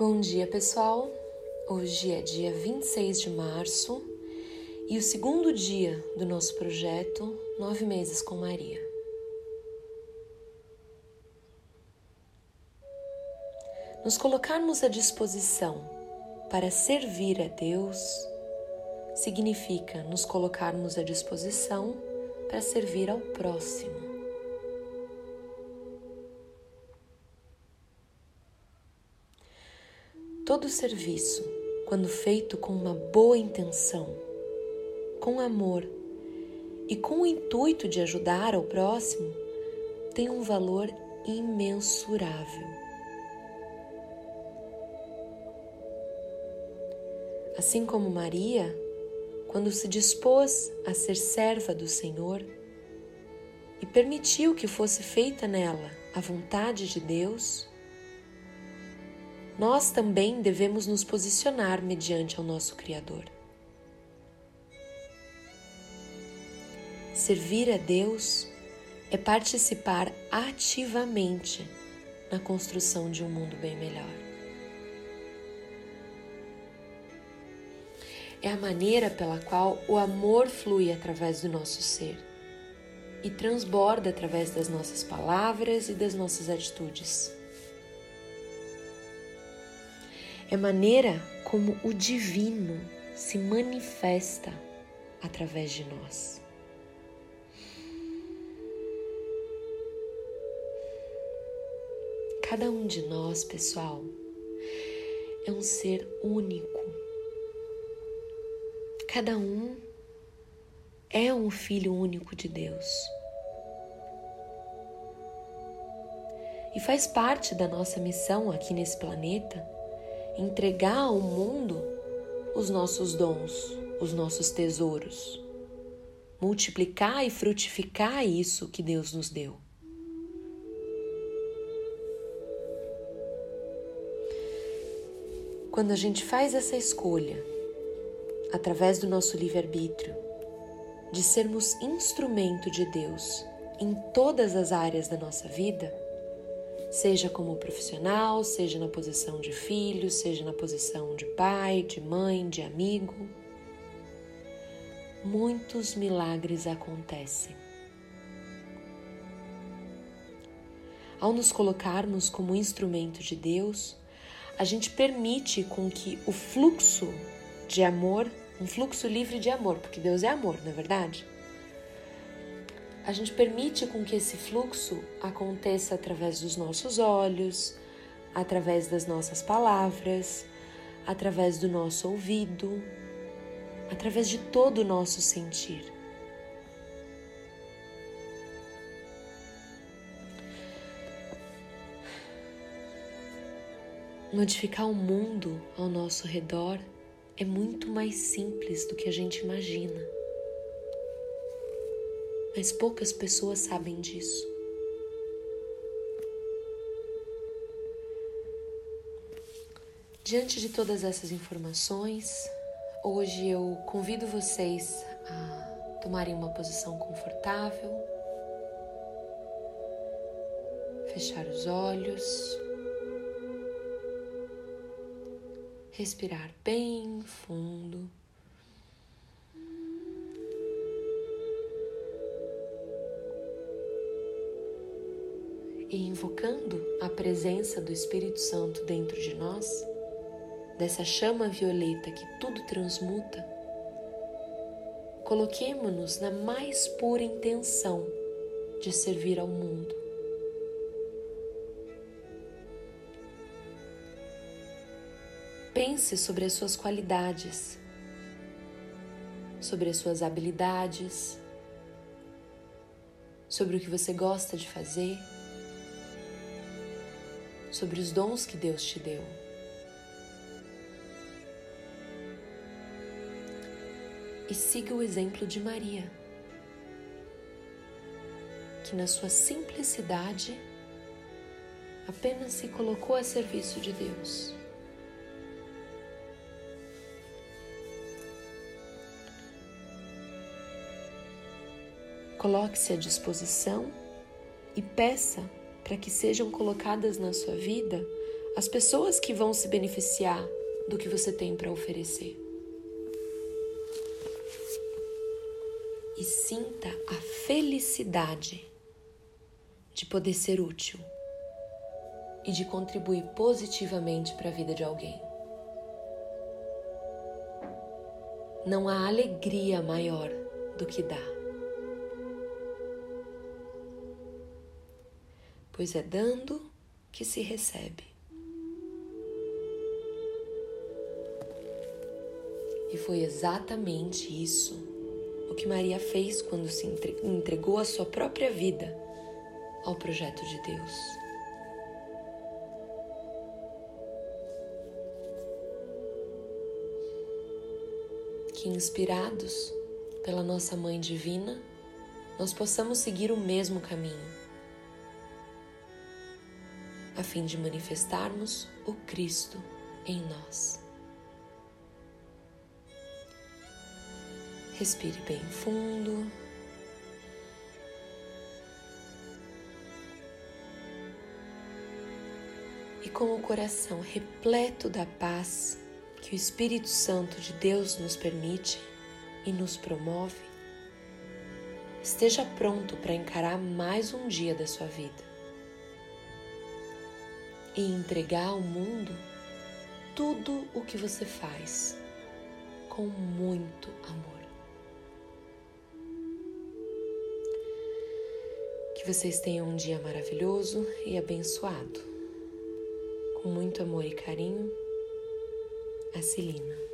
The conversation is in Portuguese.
Bom dia, pessoal. Hoje é dia 26 de março e o segundo dia do nosso projeto Nove Meses com Maria. Nos colocarmos à disposição para servir a Deus significa nos colocarmos à disposição para servir ao próximo. Todo serviço, quando feito com uma boa intenção, com amor e com o intuito de ajudar ao próximo, tem um valor imensurável. Assim como Maria, quando se dispôs a ser serva do Senhor e permitiu que fosse feita nela a vontade de Deus, nós também devemos nos posicionar mediante ao nosso Criador. Servir a Deus é participar ativamente na construção de um mundo bem melhor. É a maneira pela qual o amor flui através do nosso ser e transborda através das nossas palavras e das nossas atitudes. É maneira como o divino se manifesta através de nós. Cada um de nós, pessoal, é um ser único. Cada um é um filho único de Deus. E faz parte da nossa missão aqui nesse planeta entregar ao mundo os nossos dons, os nossos tesouros, multiplicar e frutificar isso que Deus nos deu. Quando a gente faz essa escolha, através do nosso livre-arbítrio, de sermos instrumento de Deus em todas as áreas da nossa vida, seja como profissional, seja na posição de filho, seja na posição de pai, de mãe, de amigo. Muitos milagres acontecem. Ao nos colocarmos como instrumento de Deus, a gente permite com que o fluxo de amor, um fluxo livre de amor, porque Deus é amor, não é verdade? A gente permite com que esse fluxo aconteça através dos nossos olhos, através das nossas palavras, através do nosso ouvido, através de todo o nosso sentir. Modificar o mundo ao nosso redor é muito mais simples do que a gente imagina mas poucas pessoas sabem disso. Diante de todas essas informações, hoje eu convido vocês a tomarem uma posição confortável, fechar os olhos, respirar bem fundo. Invocando a presença do Espírito Santo dentro de nós, dessa chama violeta que tudo transmuta, coloquemo-nos na mais pura intenção de servir ao mundo. Pense sobre as suas qualidades, sobre as suas habilidades, sobre o que você gosta de fazer sobre os dons que Deus te deu. E siga o exemplo de Maria, que na sua simplicidade apenas se colocou a serviço de Deus. Coloque-se à disposição e peça para que sejam colocadas na sua vida as pessoas que vão se beneficiar do que você tem para oferecer. E sinta a felicidade de poder ser útil e de contribuir positivamente para a vida de alguém. Não há alegria maior do que dar. Pois é dando que se recebe. E foi exatamente isso o que Maria fez quando se entregou a sua própria vida ao projeto de Deus. Que inspirados pela nossa Mãe Divina, nós possamos seguir o mesmo caminho, a fim de manifestarmos o Cristo em nós. Respire bem fundo. E com o coração repleto da paz que o Espírito Santo de Deus nos permite e nos promove, esteja pronto para encarar mais um dia da sua vida e entregar ao mundo tudo o que você faz com muito amor. Que vocês tenham um dia maravilhoso e abençoado. Com muito amor e carinho, a Celina.